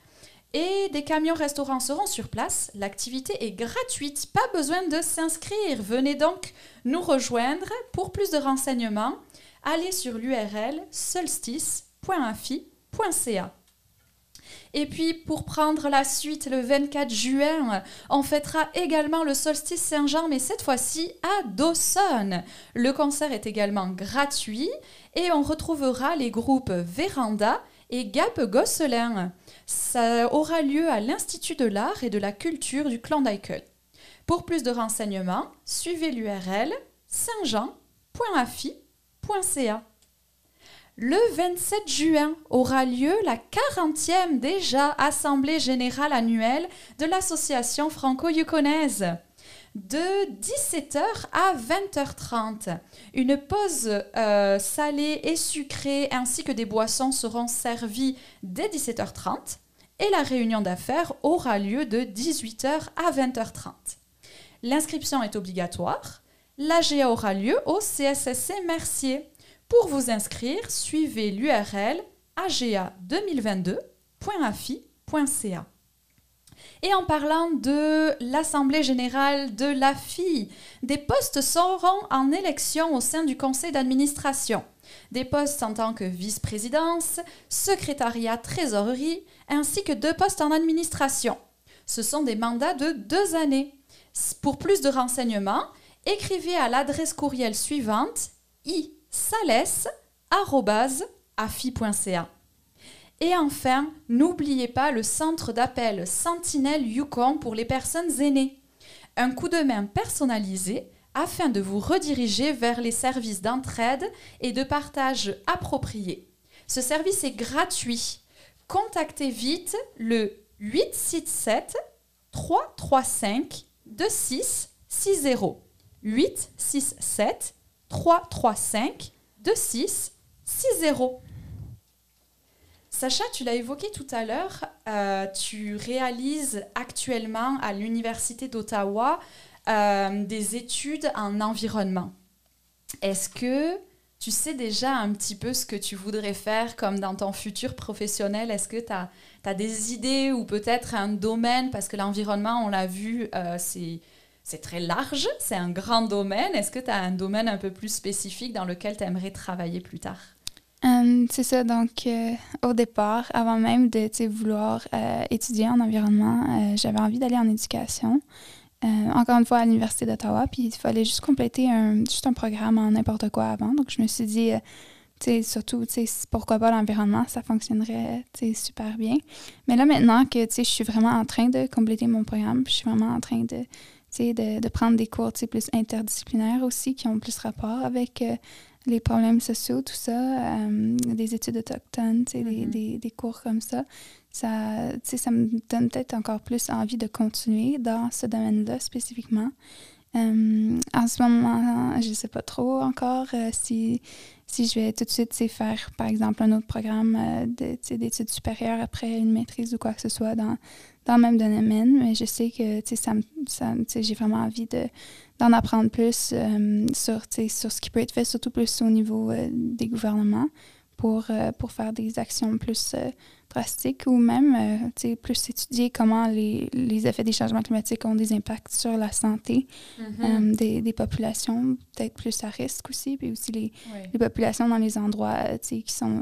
et des camions restaurants seront sur place. L'activité est gratuite, pas besoin de s'inscrire. Venez donc nous rejoindre. Pour plus de renseignements, allez sur l'URL solstice.afi.ca. Et puis, pour prendre la suite, le 24 juin, on fêtera également le solstice Saint-Jean, mais cette fois-ci à Dawson. Le concert est également gratuit et on retrouvera les groupes Véranda et Gap Gosselin. Ça aura lieu à l'Institut de l'art et de la culture du Klondike. Pour plus de renseignements, suivez l'URL saintjean.afi.ca. Le 27 juin aura lieu la 40e déjà Assemblée générale annuelle de l'Association franco-yukonaise. De 17h à 20h30, une pause euh, salée et sucrée ainsi que des boissons seront servies dès 17h30 et la réunion d'affaires aura lieu de 18h à 20h30. L'inscription est obligatoire. L'AGA aura lieu au CSSC Mercier. Pour vous inscrire, suivez l'URL aga2022.afi.ca. Et en parlant de l'Assemblée générale de l'AFI, des postes seront en élection au sein du conseil d'administration. Des postes en tant que vice-présidence, secrétariat, trésorerie, ainsi que deux postes en administration. Ce sont des mandats de deux années. Pour plus de renseignements, écrivez à l'adresse courriel suivante isales.afi.ca. Et enfin, n'oubliez pas le centre d'appel Sentinelle Yukon pour les personnes aînées. Un coup de main personnalisé afin de vous rediriger vers les services d'entraide et de partage appropriés. Ce service est gratuit. Contactez vite le 867 335 2660. 867 335 2660. Sacha, tu l'as évoqué tout à l'heure, euh, tu réalises actuellement à l'Université d'Ottawa euh, des études en environnement. Est-ce que tu sais déjà un petit peu ce que tu voudrais faire comme dans ton futur professionnel? Est-ce que tu as, des idées ou peut-être un domaine? Parce que l'environnement, on l'a vu, euh, c'est très large, c'est un grand domaine. Est-ce que tu as un domaine un peu plus spécifique dans lequel tu aimerais travailler plus tard? Euh, c'est ça, donc euh, au départ, avant même de vouloir étudier en environnement, j'avais envie d'aller en éducation. Euh, encore une fois à l'Université d'Ottawa, puis il fallait juste compléter un, juste un programme en n'importe quoi avant. Donc, je me suis dit, euh, surtout, pourquoi pas l'environnement, ça fonctionnerait, super bien. Mais là, maintenant que, je suis vraiment en train de compléter mon programme, je suis vraiment en train de, de, de, prendre des cours, plus interdisciplinaires aussi, qui ont plus rapport avec euh, les problèmes sociaux, tout ça, des études autochtones, des, mm-hmm. des, des, cours comme ça ça, ça me donne peut-être encore plus envie de continuer dans ce domaine-là spécifiquement. Euh, en ce moment, je ne sais pas trop encore euh, si, si je vais tout de suite faire, par exemple, un autre programme euh, d'études supérieures après une maîtrise ou quoi que ce soit dans, dans le même domaine. Mais je sais que ça, ça j'ai vraiment envie de, d'en apprendre plus sur, sur ce qui peut être fait, surtout plus au niveau des gouvernements pour, pour faire des actions plus drastiques ou même euh, plus étudier comment les, les, effets des changements climatiques ont des impacts sur la santé mm-hmm. euh, des, des, populations, peut-être plus à risque aussi, puis aussi les, les populations dans les endroits euh, qui sont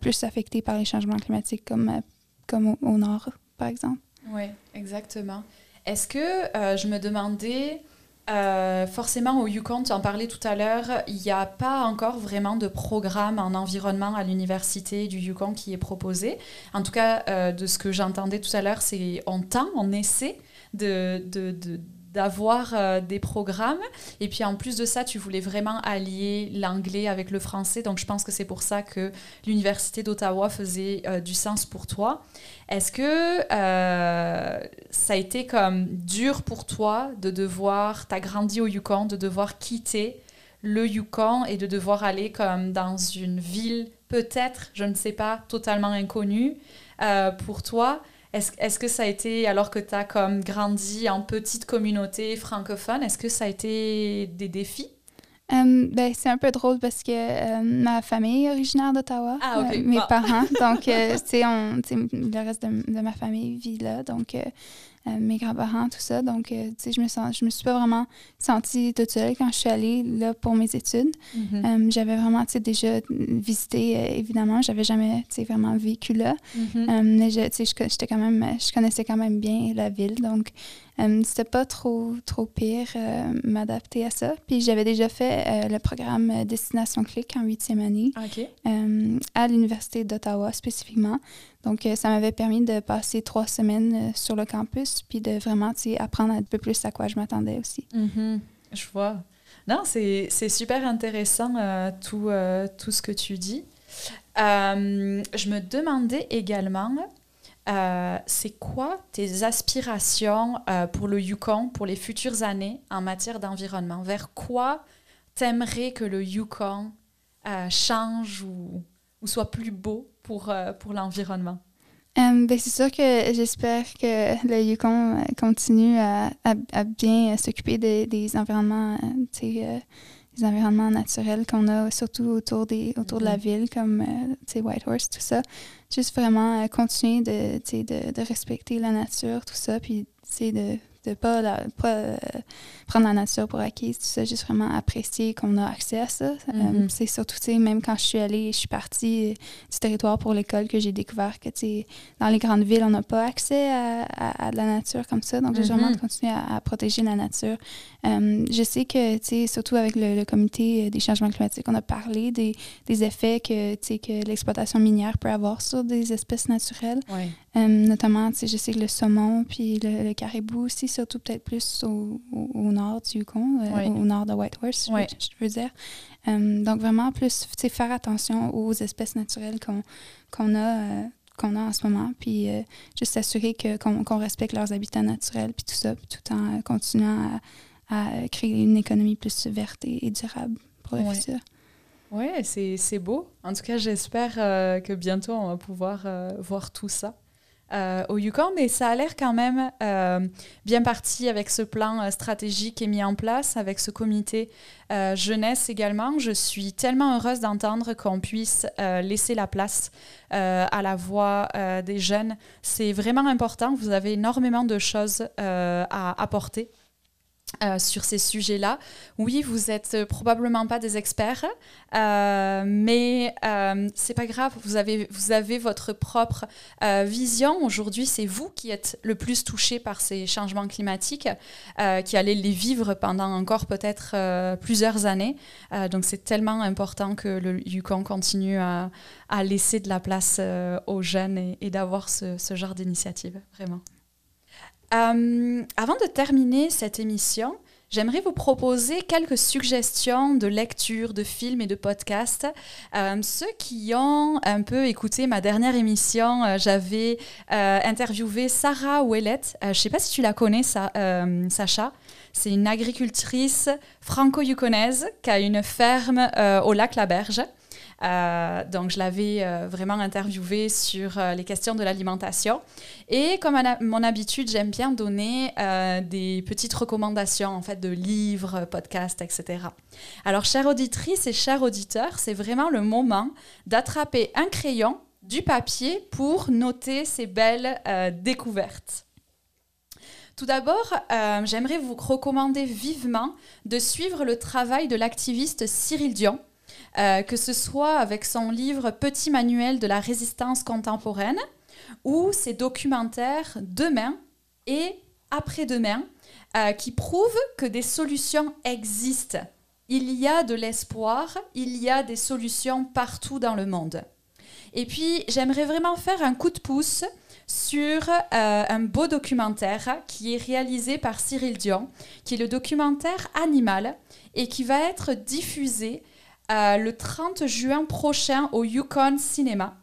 plus affectés par les changements climatiques, comme, comme au, nord, par exemple. Oui, exactement. Est-ce que je me demandais euh, forcément, au Yukon, tu en parlais tout à l'heure, il n'y a pas encore vraiment de programme en environnement à l'université du Yukon qui est proposé? En tout cas, euh, de ce que j'entendais tout à l'heure, c'est on tend, on essaie de d'avoir euh, des programmes. Et puis en plus de ça, tu voulais vraiment allier l'anglais avec le français. Donc je pense que c'est pour ça que l'Université d'Ottawa faisait du sens pour toi. Est-ce que euh, ça a été comme dur pour toi de devoir, t'as grandi au Yukon, de devoir quitter le Yukon et de devoir aller comme dans une ville peut-être, je ne sais pas, totalement inconnue euh, pour toi? Est-ce, est que ça a été, alors que tu as comme grandi en petite communauté francophone, est-ce que ça a été des défis? Euh, ben, c'est un peu drôle parce que euh, ma famille est originaire d'Ottawa. Ah, euh, mes parents. Donc, c'est on, le reste de, de, ma famille vit là. Donc, euh, mes grands-parents, tout ça. Donc, euh, tu sais, je me sens, je me suis pas vraiment sentie toute seule quand je suis allée là pour mes études. Mm-hmm. Euh, j'avais vraiment, tu sais, déjà visité, évidemment. J'avais jamais, tu sais, vraiment vécu là. Mm-hmm. mais, je, tu sais, j'étais quand même, je connaissais quand même bien la ville. Donc, c'était pas trop, trop pire m'adapter à ça. Puis, j'avais déjà fait le programme Destination Clic en huitième année à l'Université d'Ottawa spécifiquement. Donc, euh, ça m'avait permis de passer trois semaines euh, sur le campus, puis de vraiment apprendre un peu plus à quoi je m'attendais aussi. Mm-hmm. Je vois. Non, c'est super intéressant euh, tout, tout ce que tu dis. je me demandais également, c'est quoi tes aspirations pour le Yukon, pour les futures années en matière d'environnement? Vers quoi t'aimerais que le Yukon change ou, ou soit plus beau? Pour, euh, pour l'environnement? Euh, ben, c'est sûr que j'espère que le Yukon euh, continue à, à, bien s'occuper des environnements, des environnements naturels qu'on a, surtout autour, des, autour de la mm-hmm. ville, comme Whitehorse, tout ça. Juste vraiment continuer de, de, de, respecter la nature, tout ça, puis de de pas, la, pas euh, prendre la nature pour acquise, tout ça, juste vraiment apprécier qu'on a accès à ça. Euh, mm-hmm. c'est surtout, tu sais, même quand je suis allée, je suis partie du territoire pour l'école que j'ai découvert que, tu sais, dans les grandes villes, on n'a pas accès à, à, de la nature comme ça. Donc, j'ai vraiment mm-hmm. continué à, à, protéger la nature. Euh, je sais que, tu sais, surtout avec le, comité des changements climatiques, on a parlé des, des effets que, tu sais, que l'exploitation minière peut avoir sur des espèces naturelles. Notamment, tu sais, je sais que le saumon puis le, le caribou aussi surtout peut-être plus au, au, nord du Yukon, euh, au nord de Whitehorse, je, veux dire. Euh, donc, vraiment plus faire attention aux espèces naturelles qu'on qu'on a, euh, qu'on a en ce moment, puis juste s'assurer qu'on respecte leurs habitats naturels, puis tout ça, tout en continuant à, à, créer une économie plus verte et, durable pour le futur. Oui, c'est beau. En tout cas, j'espère que bientôt on va pouvoir voir tout ça. Euh, au Yukon, mais ça a l'air quand même euh, bien parti avec ce plan euh, stratégique qui est mis en place, avec ce comité jeunesse également. Je suis tellement heureuse d'entendre qu'on puisse laisser la place à la voix des jeunes. C'est vraiment important. Vous avez énormément de choses à apporter. Euh, sur ces sujets-là. Oui, vous êtes euh, probablement pas des experts, euh, mais euh, c'est pas grave. Vous avez, vous avez votre propre vision. Aujourd'hui, c'est vous qui êtes le plus touché par ces changements climatiques, qui allez les vivre pendant encore peut-être plusieurs années. Donc, c'est tellement important que le Yukon continue à, à laisser de la place aux jeunes et, et d'avoir ce, ce genre d'initiative, vraiment. Euh, avant de terminer cette émission, j'aimerais vous proposer quelques suggestions de lecture, de films et de podcasts. Euh, ceux qui ont un peu écouté ma dernière émission, euh, j'avais interviewé Sarah Ouellette. Euh, je ne sais pas si tu la connais, Sacha. C'est une agricultrice franco-yukonaise qui a une ferme au lac La Berge. Euh, donc, je l'avais euh, vraiment interviewée sur euh, les questions de l'alimentation. Et comme à mon habitude, j'aime bien donner des petites recommandations en fait de livres, podcasts, etc. Alors, chères auditrices et chers auditeurs, c'est vraiment le moment d'attraper un crayon, du papier pour noter ces belles découvertes. Tout d'abord, j'aimerais vous recommander vivement de suivre le travail de l'activiste Cyril Dion, euh, que ce soit avec son livre Petit manuel de la résistance contemporaine ou ses documentaires Demain et Après-demain, euh, qui prouvent que des solutions existent. Il y a de l'espoir, il y a des solutions partout dans le monde. Et puis, j'aimerais vraiment faire un coup de pouce sur euh, un beau documentaire qui est réalisé par Cyril Dion, qui est le documentaire Animal et qui va être diffusé le 30 juin prochain au Yukon Cinéma.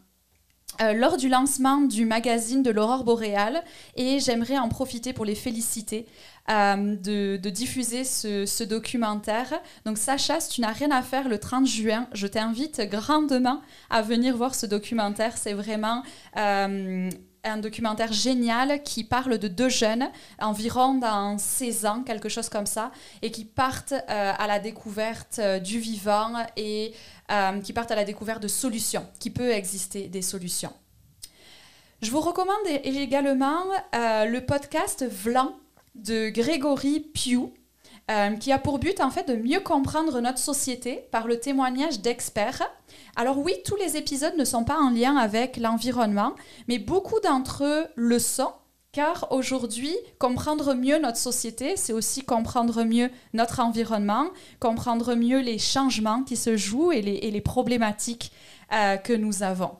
euh, lors du lancement du magazine de l'aurore boréale et j'aimerais en profiter pour les féliciter euh, de, diffuser ce, ce documentaire. Donc Sacha, si tu n'as rien à faire le 30 juin, je t'invite grandement à venir voir ce documentaire. C'est vraiment euh, un documentaire génial qui parle de deux jeunes, environ dans 16 ans, quelque chose comme ça, et qui partent euh, à la découverte euh, du vivant et euh, qui partent à la découverte de solutions, qui peut exister des solutions. Je vous recommande également le podcast Vlan de Grégory Piou, euh, qui a pour but en fait de mieux comprendre notre société par le témoignage d'experts. Alors oui, tous les épisodes ne sont pas en lien avec l'environnement, mais beaucoup d'entre eux le sont, car aujourd'hui, comprendre mieux notre société, c'est aussi comprendre mieux notre environnement, comprendre mieux les changements qui se jouent et les, problématiques euh, que nous avons.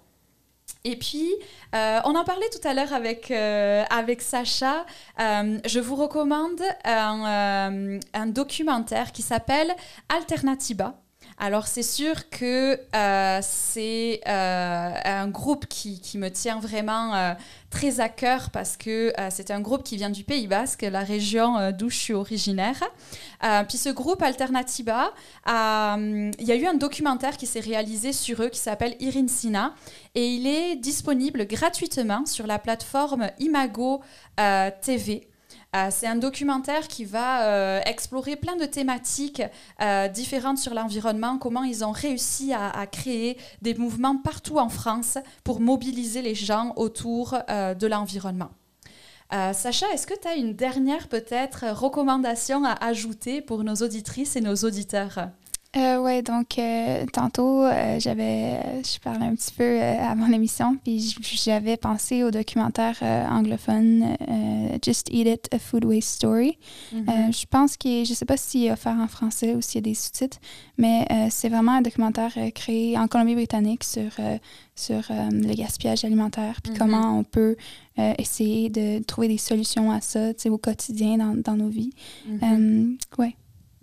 Et puis, euh, on en parlait tout à l'heure avec, euh, Sacha. Euh, je vous recommande un documentaire qui s'appelle Alternativa. Alors, c'est sûr que euh, c'est euh, un groupe qui, me tient vraiment euh, très à cœur parce que c'est un groupe qui vient du Pays Basque, la région d'où je suis originaire. Puis ce groupe Alternativa, euh, il y a eu un documentaire qui s'est réalisé sur eux qui s'appelle Irinsina et il est disponible gratuitement sur la plateforme Imago TV. Euh, c'est un documentaire qui va euh, explorer plein de thématiques euh, différentes sur l'environnement, comment ils ont réussi à, créer des mouvements partout en France pour mobiliser les gens autour de l'environnement. Sacha, est-ce que tu as une dernière peut-être recommandation à ajouter pour nos auditrices et nos auditeurs? Euh, ouais, donc euh, tantôt, euh, j'avais, euh, je parlais un petit peu euh, avant l'émission, puis j'avais pensé au documentaire euh, anglophone euh, Just Eat It, A Food Waste Story. Mhm. Euh, je pense est- je sais pas s'il est offert en français ou s'il y a des sous-titres, mais euh, c'est vraiment un documentaire euh, créé en Colombie-Britannique sur, euh, sur euh, le gaspillage alimentaire, puis Mhm. comment on peut euh, essayer de trouver des solutions à ça, au quotidien dans, dans nos vies. Euh, ouais.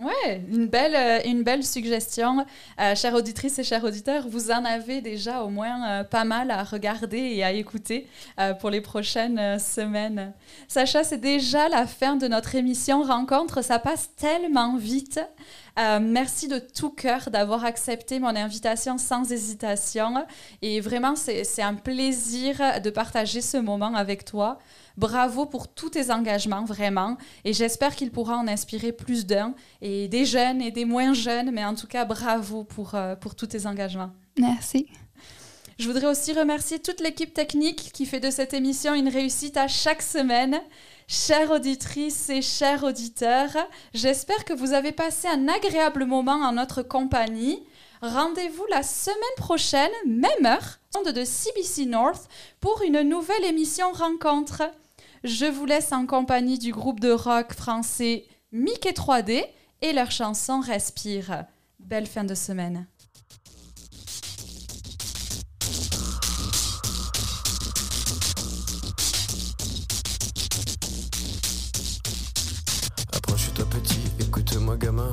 Ouais, une belle, euh, une belle suggestion. Euh, chères auditrices et chers auditeurs, vous en avez déjà au moins euh, pas mal à regarder et à écouter euh, pour les prochaines semaines. Sacha, c'est déjà la fin de notre émission Rencontre. Ça passe tellement vite. Merci de tout cœur d'avoir accepté mon invitation sans hésitation. Et vraiment, c'est un plaisir de partager ce moment avec toi. Bravo pour tous tes engagements, vraiment. Et j'espère qu'il pourra en inspirer plus d'un, et des jeunes et des moins jeunes. Mais en tout cas, bravo pour, euh, pour tous tes engagements. Merci. Je voudrais aussi remercier toute l'équipe technique qui fait de cette émission une réussite à chaque semaine. Chères auditrices et chers auditeurs, j'espère que vous avez passé un agréable moment en notre compagnie. Rendez-vous la semaine prochaine, même heure, de CBC North, pour une nouvelle émission rencontre. Je vous laisse en compagnie du groupe de rock français Mickey 3D et leur chanson Respire. Belle fin de semaine. Approche-toi petit, écoute-moi gamin.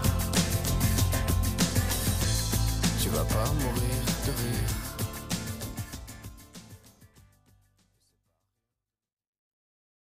Vas pas mourir.